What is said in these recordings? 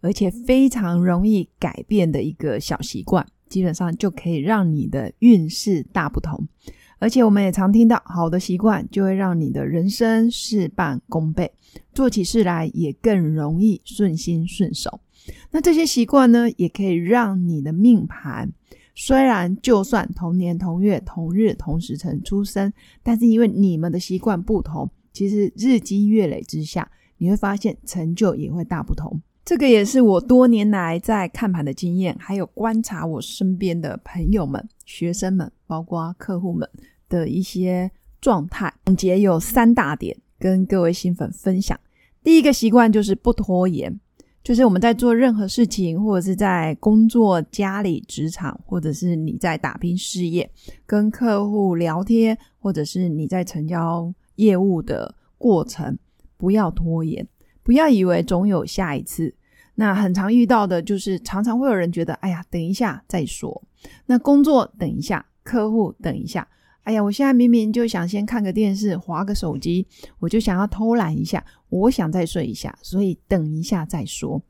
而且非常容易改变的一个小习惯，基本上就可以让你的运势大不同。而且我们也常听到，好的习惯就会让你的人生事半功倍，做起事来也更容易顺心顺手。那这些习惯呢，也可以让你的命盘。虽然就算同年同月同日同时辰出生，但是因为你们的习惯不同，其实日积月累之下，你会发现成就也会大不同。这个也是我多年来在看盘的经验，还有观察我身边的朋友们、学生们，包括客户们的一些状态。总结有三大点，跟各位新粉分享。第一个习惯就是不拖延。就是我们在做任何事情，或者是在工作、家里、职场，或者是你在打拼事业、跟客户聊天，或者是你在成交业务的过程，不要拖延，不要以为总有下一次。那很常遇到的就是，常常会有人觉得，哎呀，等一下再说。那工作等一下，客户等一下。哎呀，我现在明明就想先看个电视，划个手机，我就想要偷懒一下，我想再睡一下，所以等一下再说。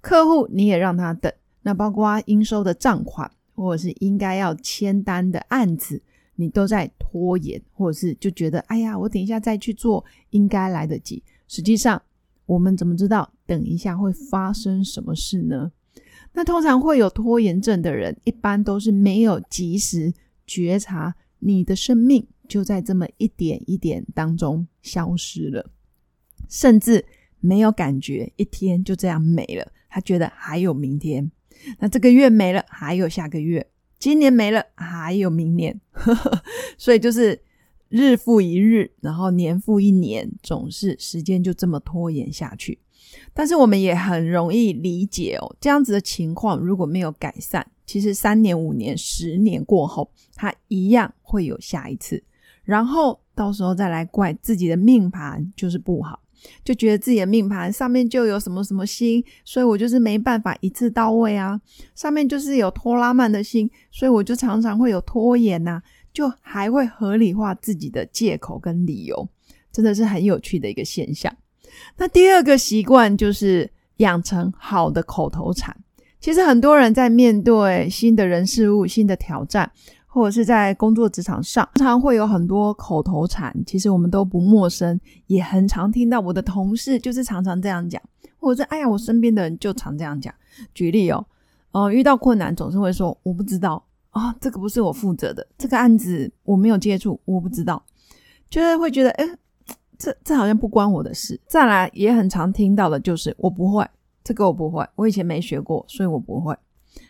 客户你也让他等，那包括应收的账款，或者是应该要签单的案子，你都在拖延，或者是就觉得哎呀，我等一下再去做，应该来得及。实际上，我们怎么知道等一下会发生什么事呢？那通常会有拖延症的人，一般都是没有及时觉察。你的生命就在这么一点一点当中消失了，甚至没有感觉，一天就这样没了。他觉得还有明天，那这个月没了，还有下个月，今年没了，还有明年，所以就是日复一日，然后年复一年，总是时间就这么拖延下去。但是我们也很容易理解哦，这样子的情况如果没有改善，其实三年、五年、十年过后，它一样会有下一次，然后到时候再来怪自己的命盘就是不好，就觉得自己的命盘上面就有什么什么星，所以我就是没办法一次到位啊，上面就是有拖拉曼的星，所以我就常常会有拖延呐，就还会合理化自己的借口跟理由，真的是很有趣的一个现象。那第二个习惯就是养成好的口头禅。其实很多人在面对新的人事物、新的挑战，或者是在工作职场上，常常会有很多口头禅。其实我们都不陌生，也很常听到我的同事就是常常这样讲，或者是哎呀，我身边的人就常这样讲。举例哦，哦，遇到困难总是会说我不知道啊，这个不是我负责的，这个案子我没有接触，我不知道，就是会觉得哎。这这好像不关我的事。再来也很常听到的就是我不会，这个我不会，我以前没学过，所以我不会。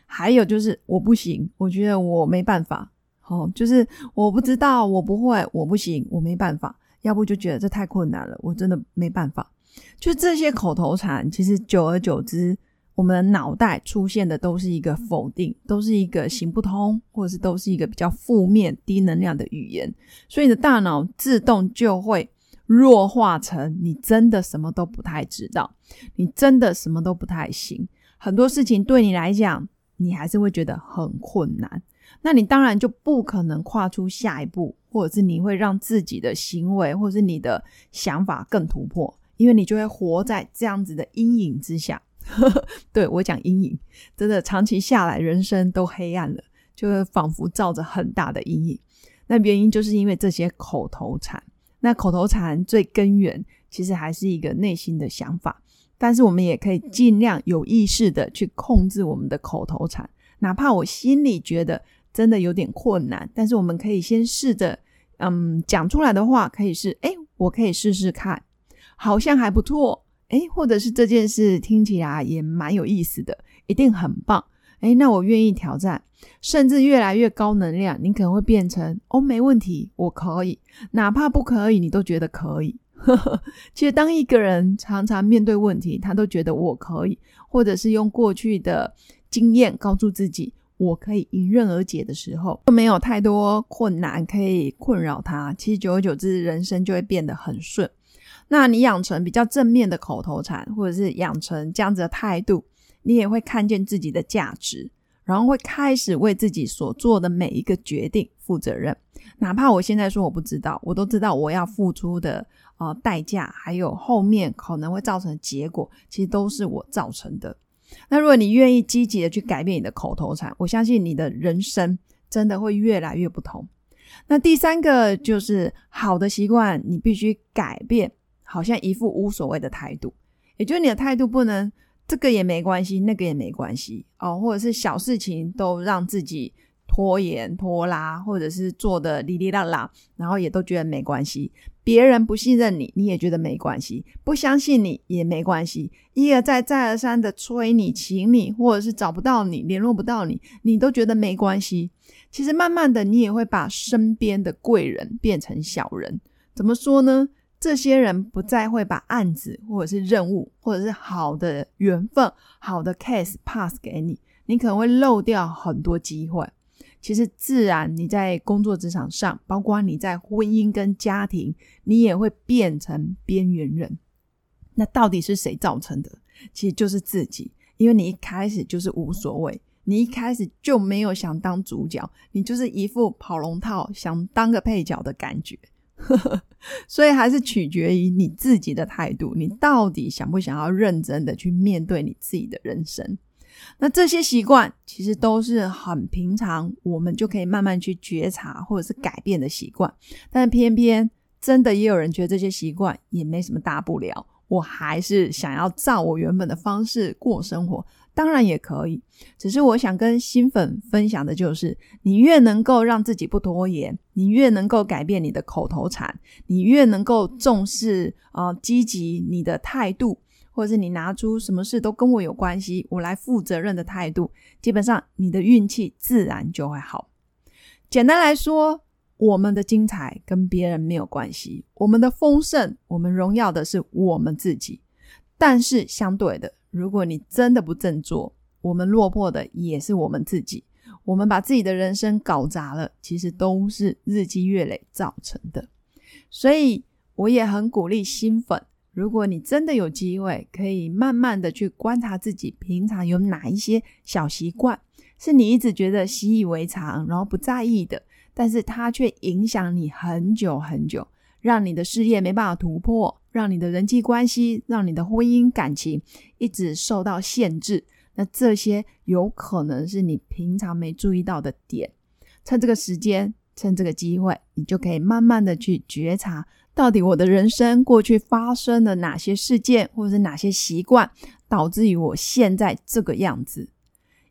还有就是我不行，我觉得我没办法。哦，就是我不知道，我不会，我不行，我没办法。要不就觉得这太困难了，我真的没办法。就这些口头禅，其实久而久之，我们的脑袋出现的都是一个否定，都是一个行不通，或者是都是一个比较负面、低能量的语言，所以你的大脑自动就会。弱化成你真的什么都不太知道，你真的什么都不太行，很多事情对你来讲，你还是会觉得很困难。那你当然就不可能跨出下一步，或者是你会让自己的行为或者是你的想法更突破，因为你就会活在这样子的阴影之下。对我讲阴影，真的长期下来，人生都黑暗了，就仿佛照着很大的阴影。那原因就是因为这些口头禅。那口头禅最根源其实还是一个内心的想法，但是我们也可以尽量有意识的去控制我们的口头禅，哪怕我心里觉得真的有点困难，但是我们可以先试着，嗯，讲出来的话可以是，哎，我可以试试看，好像还不错，哎，或者是这件事听起来也蛮有意思的，一定很棒。哎，那我愿意挑战，甚至越来越高能量，你可能会变成哦，没问题，我可以，哪怕不可以，你都觉得可以。呵 呵其实，当一个人常常面对问题，他都觉得我可以，或者是用过去的经验告诉自己我可以迎刃而解的时候，就没有太多困难可以困扰他。其实，久而久之，人生就会变得很顺。那你养成比较正面的口头禅，或者是养成这样子的态度，你也会看见自己的价值，然后会开始为自己所做的每一个决定负责任。哪怕我现在说我不知道，我都知道我要付出的呃代价，还有后面可能会造成的结果，其实都是我造成的。那如果你愿意积极的去改变你的口头禅，我相信你的人生真的会越来越不同。那第三个就是好的习惯，你必须改变，好像一副无所谓的态度，也就是你的态度不能这个也没关系，那个也没关系哦，或者是小事情都让自己。拖延、拖拉，或者是做的哩哩啦啦，然后也都觉得没关系。别人不信任你，你也觉得没关系；不相信你也没关系。一而再、再而三的催你、请你，或者是找不到你、联络不到你，你都觉得没关系。其实慢慢的，你也会把身边的贵人变成小人。怎么说呢？这些人不再会把案子，或者是任务，或者是好的缘分、好的 case pass 给你，你可能会漏掉很多机会。其实，自然你在工作职场上，包括你在婚姻跟家庭，你也会变成边缘人。那到底是谁造成的？其实就是自己，因为你一开始就是无所谓，你一开始就没有想当主角，你就是一副跑龙套，想当个配角的感觉。所以还是取决于你自己的态度，你到底想不想要认真的去面对你自己的人生。那这些习惯其实都是很平常，我们就可以慢慢去觉察或者是改变的习惯。但偏偏真的也有人觉得这些习惯也没什么大不了，我还是想要照我原本的方式过生活，当然也可以。只是我想跟新粉分享的就是，你越能够让自己不拖延，你越能够改变你的口头禅，你越能够重视啊积极你的态度。或者是你拿出什么事都跟我有关系，我来负责任的态度，基本上你的运气自然就会好。简单来说，我们的精彩跟别人没有关系，我们的丰盛，我们荣耀的是我们自己。但是相对的，如果你真的不振作，我们落魄的也是我们自己。我们把自己的人生搞砸了，其实都是日积月累造成的。所以我也很鼓励新粉。如果你真的有机会，可以慢慢的去观察自己平常有哪一些小习惯，是你一直觉得习以为常，然后不在意的，但是它却影响你很久很久，让你的事业没办法突破，让你的人际关系，让你的婚姻感情一直受到限制。那这些有可能是你平常没注意到的点，趁这个时间，趁这个机会，你就可以慢慢的去觉察。到底我的人生过去发生了哪些事件，或者是哪些习惯，导致于我现在这个样子？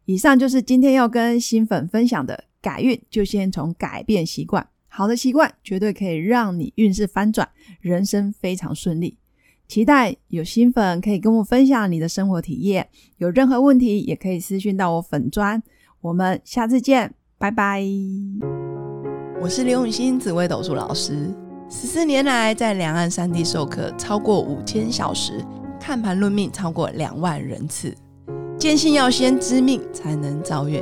以上就是今天要跟新粉分享的改运，就先从改变习惯。好的习惯绝对可以让你运势翻转，人生非常顺利。期待有新粉可以跟我分享你的生活体验，有任何问题也可以私讯到我粉砖。我们下次见，拜拜。我是刘永新紫微斗数老师。十四年来，在两岸三地授课超过五千小时，看盘论命超过两万人次。坚信要先知命，才能造运，